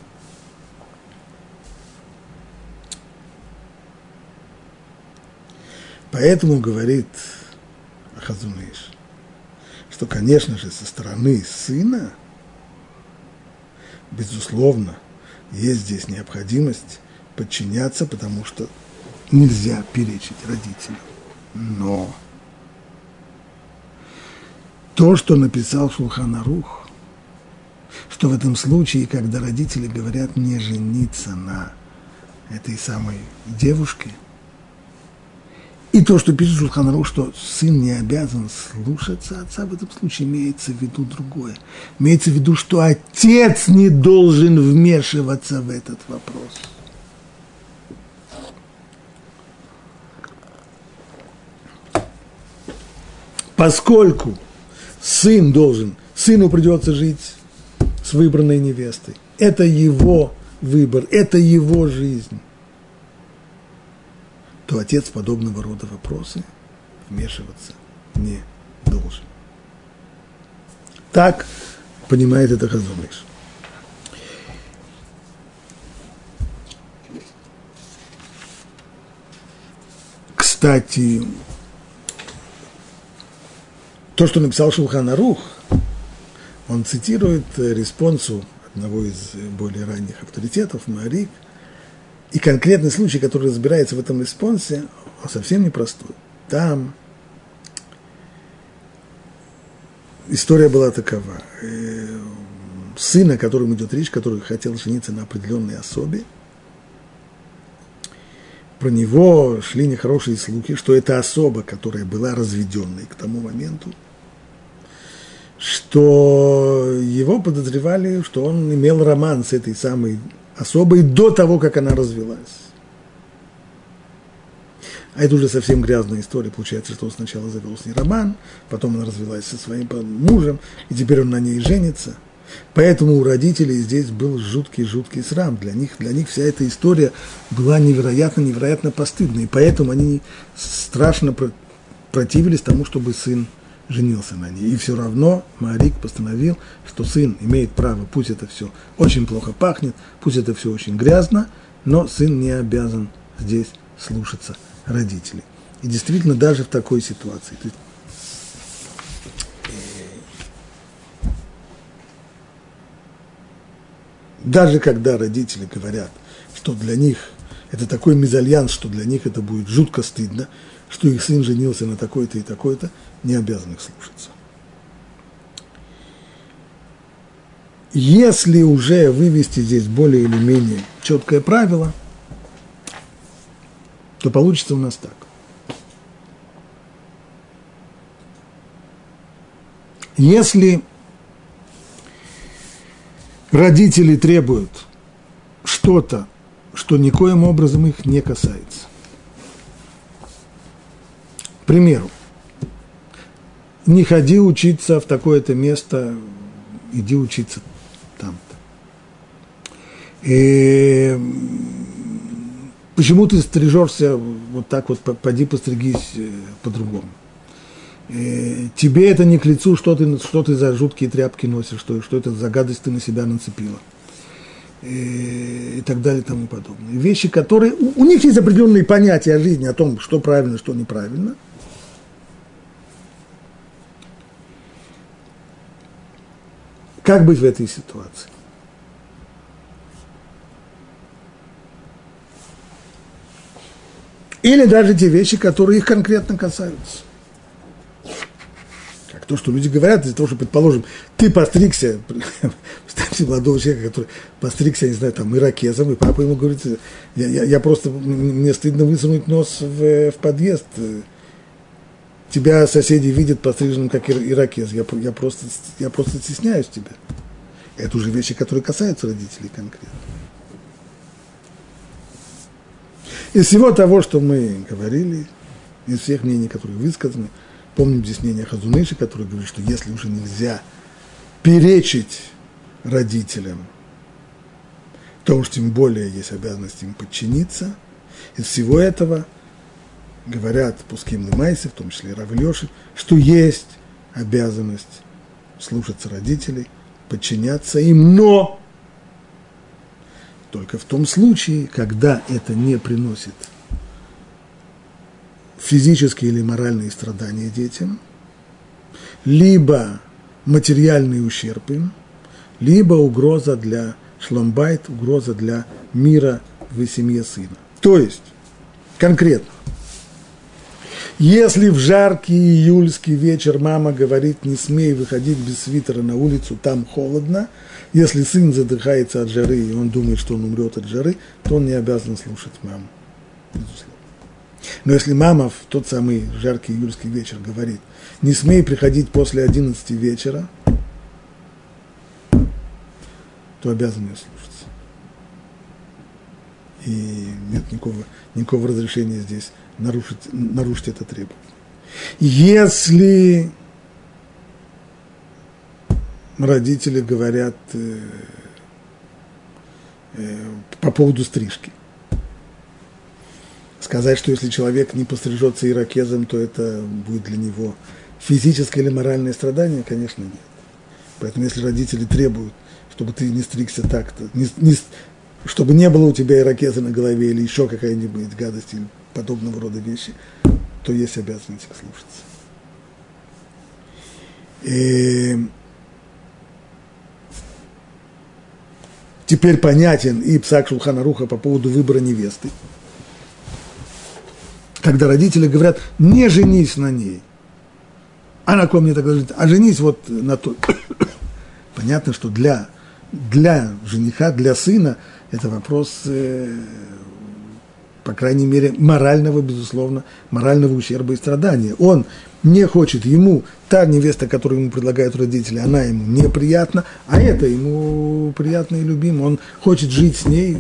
Поэтому говорит Хазуныш, что, конечно же, со стороны сына, безусловно, есть здесь необходимость подчиняться, потому что нельзя перечить родителям. Но то, что написал Шулханарух, что в этом случае, когда родители говорят не жениться на этой самой девушке – и то, что пишет Шулханару, что сын не обязан слушаться отца, в этом случае имеется в виду другое. Имеется в виду, что отец не должен вмешиваться в этот вопрос. Поскольку сын должен, сыну придется жить с выбранной невестой. Это его выбор, это его жизнь то отец подобного рода вопросы вмешиваться не должен. Так понимает это Хазумиш. Кстати, то, что написал Шулхан Арух, он цитирует респонсу одного из более ранних авторитетов, Марик, и конкретный случай, который разбирается в этом респонсе, он совсем непростой. Там история была такова. Э, сын, о котором идет речь, который хотел жениться на определенной особе, про него шли нехорошие слухи, что это особа, которая была разведенной к тому моменту, что его подозревали, что он имел роман с этой самой особой до того, как она развелась. А это уже совсем грязная история. Получается, что он сначала завел с ней роман, потом она развелась со своим мужем, и теперь он на ней женится. Поэтому у родителей здесь был жуткий-жуткий срам. Для них, для них вся эта история была невероятно-невероятно постыдной. И поэтому они страшно противились тому, чтобы сын женился на ней. И все равно Марик постановил, что сын имеет право, пусть это все очень плохо пахнет, пусть это все очень грязно, но сын не обязан здесь слушаться родителей. И действительно, даже в такой ситуации. То есть, э, даже когда родители говорят, что для них это такой мезальянс, что для них это будет жутко стыдно, что их сын женился на такой-то и такой-то, не обязан их слушаться. Если уже вывести здесь более или менее четкое правило, то получится у нас так. Если родители требуют что-то, что никоим образом их не касается. К примеру, не ходи учиться в такое-то место, иди учиться и почему ты стрижешься вот так вот, поди постригись э, по-другому. Тебе это не к лицу, что ты, что ты за жуткие тряпки носишь, что, что это за гадость ты на себя нацепила. И, и так далее и тому подобное. Вещи, которые... У, у них есть определенные понятия о жизни, о том, что правильно, что неправильно. Как быть в этой ситуации? Или даже те вещи, которые их конкретно касаются. Как то, что люди говорят, из-за того, что, предположим, ты постригся, (laughs) представьте молодого человека, который постригся, я не знаю, там, иракезом, и папа ему говорит, я, я, я просто, мне стыдно высунуть нос в, в подъезд, тебя соседи видят постриженным как иракез, я, я, просто, я просто стесняюсь тебя. Это уже вещи, которые касаются родителей конкретно. Из всего того, что мы говорили, из всех мнений, которые высказаны, помним здесь мнение Хазуныши, который говорит, что если уже нельзя перечить родителям, то уж тем более есть обязанность им подчиниться. Из всего этого говорят Пуским Лымайсы, в том числе и Равлеши, что есть обязанность слушаться родителей, подчиняться им, но только в том случае, когда это не приносит физические или моральные страдания детям, либо материальный ущерб им, либо угроза для шломбайт, угроза для мира в семье сына. То есть, конкретно, если в жаркий июльский вечер мама говорит, не смей выходить без свитера на улицу, там холодно, если сын задыхается от жары, и он думает, что он умрет от жары, то он не обязан слушать маму, безусловно. Но если мама в тот самый жаркий июльский вечер говорит, не смей приходить после 11 вечера, то обязан ее слушаться. И нет никакого, никакого разрешения здесь нарушить, нарушить это требование. Если родители говорят э, э, по поводу стрижки. Сказать, что если человек не пострижется ирокезом, то это будет для него физическое или моральное страдание, конечно, нет. Поэтому если родители требуют, чтобы ты не стригся так-то, не, не, чтобы не было у тебя ирокеза на голове или еще какая-нибудь гадость или подобного рода вещи, то есть обязанность их слушаться. И теперь понятен и псак Шулханаруха по поводу выбора невесты. Когда родители говорят, не женись на ней. А на ком мне тогда жить? А женись вот на той. (coughs) Понятно, что для, для жениха, для сына это вопрос, э, по крайней мере, морального, безусловно, морального ущерба и страдания. Он не хочет ему, та невеста, которую ему предлагают родители, она ему неприятна, а это ему приятно и любимо. Он хочет жить с ней,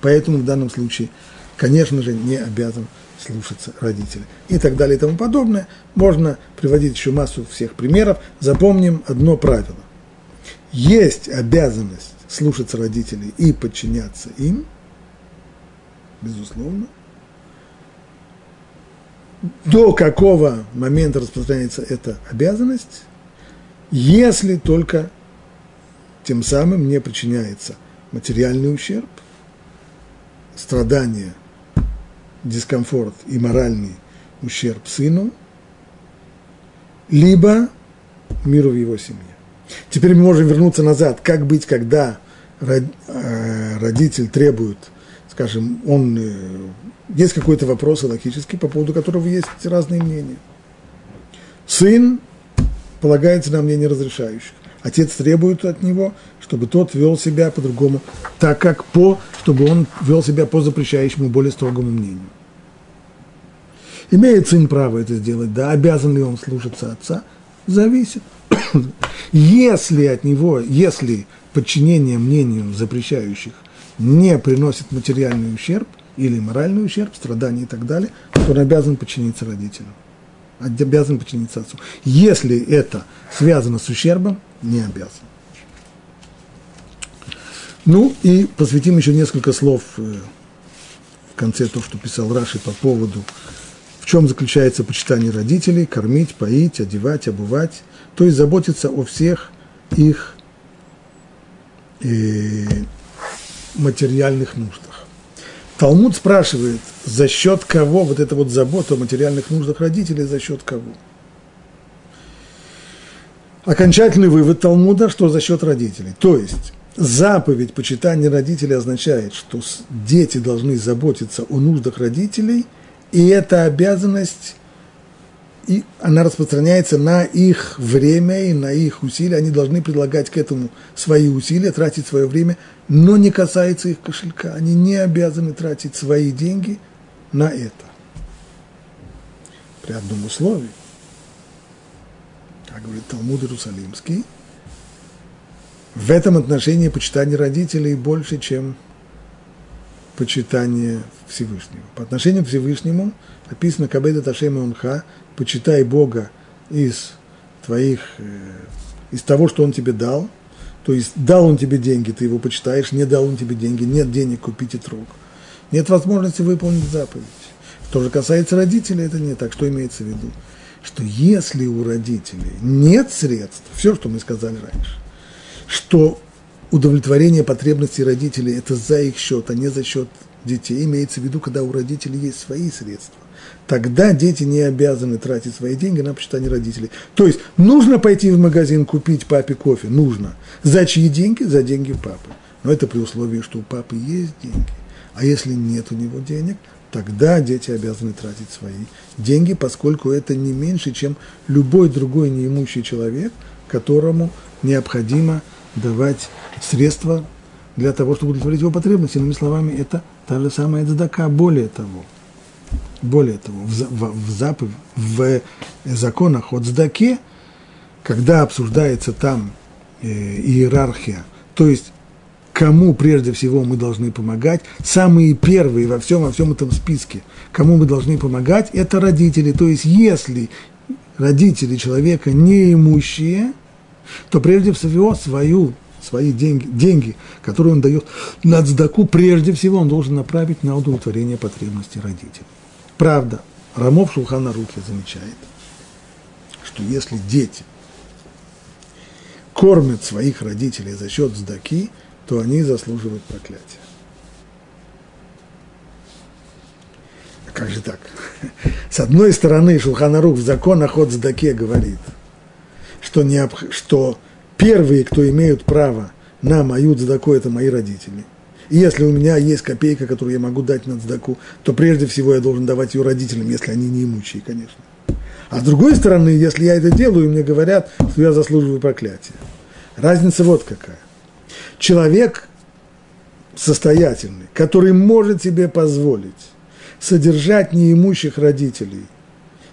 поэтому в данном случае, конечно же, не обязан слушаться родителей. И так далее и тому подобное. Можно приводить еще массу всех примеров. Запомним одно правило. Есть обязанность слушаться родителей и подчиняться им, безусловно, до какого момента распространяется эта обязанность, если только тем самым не причиняется материальный ущерб, страдания дискомфорт и моральный ущерб сыну, либо миру в его семье. Теперь мы можем вернуться назад. Как быть, когда э, родитель требует, скажем, он, э, есть какой-то вопрос логический, по поводу которого есть разные мнения. Сын полагается на мнение разрешающих. Отец требует от него, чтобы тот вел себя по-другому, так как по, чтобы он вел себя по запрещающему, более строгому мнению. Имеет сын право это сделать, да, обязан ли он слушаться отца, зависит. (coughs) Если от него, если подчинение мнению запрещающих не приносит материальный ущерб или моральный ущерб, страдания и так далее, то он обязан подчиниться родителям, обязан подчиниться отцу. Если это связано с ущербом, не обязан. Ну и посвятим еще несколько слов э, в конце то, что писал Раши по поводу, в чем заключается почитание родителей, кормить, поить, одевать, обувать, то есть заботиться о всех их э, материальных нуждах. Талмуд спрашивает, за счет кого вот эта вот забота о материальных нуждах родителей, за счет кого? Окончательный вывод Талмуда, что за счет родителей. То есть заповедь почитания родителей означает, что дети должны заботиться о нуждах родителей, и эта обязанность и она распространяется на их время и на их усилия. Они должны предлагать к этому свои усилия, тратить свое время, но не касается их кошелька. Они не обязаны тратить свои деньги на это. При одном условии, как говорит Талмуд Иерусалимский, в этом отношении почитание родителей больше, чем почитание Всевышнего. По отношению к Всевышнему написано «Кабеда Ташем Унха» почитай Бога из твоих, э, из того, что Он тебе дал, то есть дал Он тебе деньги, ты его почитаешь, не дал Он тебе деньги, нет денег купить и трог. Нет возможности выполнить заповедь. Что же касается родителей, это не так. Что имеется в виду? Что если у родителей нет средств, все, что мы сказали раньше, что удовлетворение потребностей родителей – это за их счет, а не за счет детей, имеется в виду, когда у родителей есть свои средства тогда дети не обязаны тратить свои деньги на почитание родителей. То есть нужно пойти в магазин купить папе кофе, нужно. За чьи деньги? За деньги папы. Но это при условии, что у папы есть деньги. А если нет у него денег, тогда дети обязаны тратить свои деньги, поскольку это не меньше, чем любой другой неимущий человек, которому необходимо давать средства для того, чтобы удовлетворить его потребности. Иными словами, это та же самая дздака. Более того – более того, в, в, в, заповедь, в законах от Здаке, когда обсуждается там э, иерархия, то есть кому прежде всего мы должны помогать, самые первые во всем, во всем этом списке, кому мы должны помогать, это родители. То есть если родители человека неимущие, то прежде всего свою, свои деньги, деньги, которые он дает на цдаку, прежде всего он должен направить на удовлетворение потребностей родителей. Правда, Рамов Шулхана Руки замечает, что если дети кормят своих родителей за счет сдаки, то они заслуживают проклятия. А как же так? (laughs) С одной стороны, Шулханарух в законах от Сдаке говорит, что, не, что первые, кто имеют право на мою Сдаку, это мои родители – и если у меня есть копейка, которую я могу дать на цдаку, то прежде всего я должен давать ее родителям, если они не имущие, конечно. А с другой стороны, если я это делаю, мне говорят, что я заслуживаю проклятия. Разница вот какая. Человек состоятельный, который может себе позволить содержать неимущих родителей,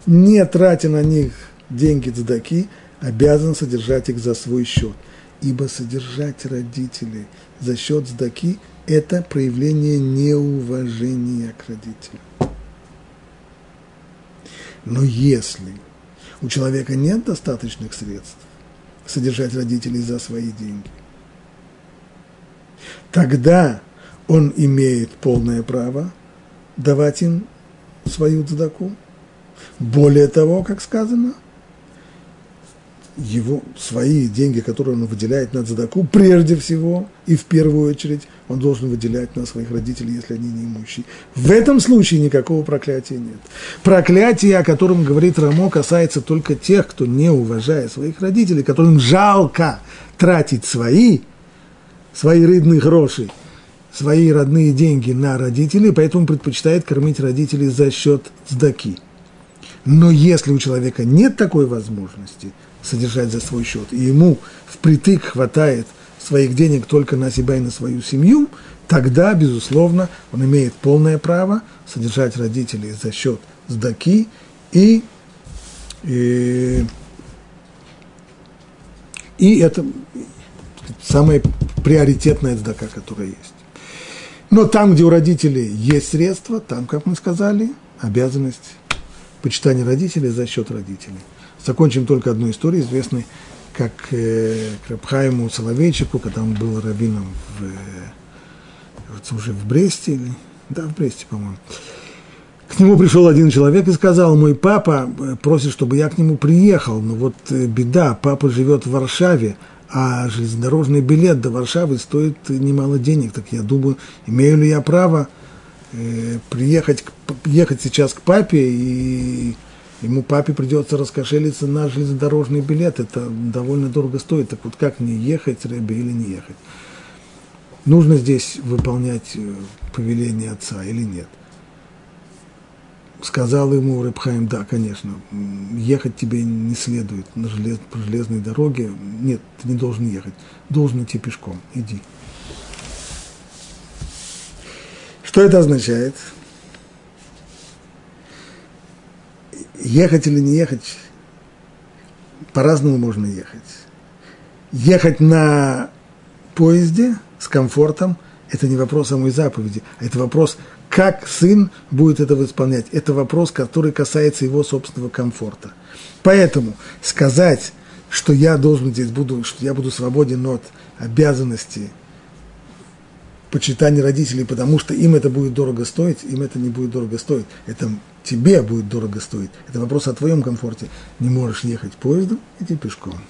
не тратя на них деньги цдаки, обязан содержать их за свой счет. Ибо содержать родителей за счет цдаки это проявление неуважения к родителям. Но если у человека нет достаточных средств содержать родителей за свои деньги, тогда он имеет полное право давать им свою цдаку. Более того, как сказано, его, свои деньги, которые он выделяет на задаку, прежде всего и в первую очередь он должен выделять на своих родителей, если они не имущие. В этом случае никакого проклятия нет. Проклятие, о котором говорит Рамо, касается только тех, кто не уважает своих родителей, которым жалко тратить свои, свои рыдные гроши, свои родные деньги на родителей, поэтому предпочитает кормить родителей за счет сдаки. Но если у человека нет такой возможности – содержать за свой счет, и ему впритык хватает своих денег только на себя и на свою семью, тогда, безусловно, он имеет полное право содержать родителей за счет сдаки и, и, и это самая приоритетная сдака, которая есть. Но там, где у родителей есть средства, там, как мы сказали, обязанность почитания родителей за счет родителей. Закончим только одну историю, известной как э, к Рабхайму Соловейчику, когда он был раввином в, э, уже в Бресте, или, да, в Бресте, по-моему. К нему пришел один человек и сказал, мой папа э, просит, чтобы я к нему приехал, но вот э, беда, папа живет в Варшаве, а железнодорожный билет до Варшавы стоит немало денег, так я думаю, имею ли я право э, приехать, ехать сейчас к папе и ему папе придется раскошелиться на железнодорожный билет, это довольно дорого стоит, так вот как мне ехать, Рэбе, или не ехать? Нужно здесь выполнять э, повеление отца или нет? Сказал ему Рэбхайм, да, конечно, ехать тебе не следует на желез, по железной дороге, нет, ты не должен ехать, должен идти пешком, иди. Что это означает? Ехать или не ехать, по-разному можно ехать. Ехать на поезде с комфортом – это не вопрос самой заповеди, а это вопрос, как сын будет это исполнять. Это вопрос, который касается его собственного комфорта. Поэтому сказать, что я должен здесь буду, что я буду свободен от обязанности почитания родителей, потому что им это будет дорого стоить, им это не будет дорого стоить. Это тебе будет дорого стоить. Это вопрос о твоем комфорте. Не можешь ехать поездом, иди пешком.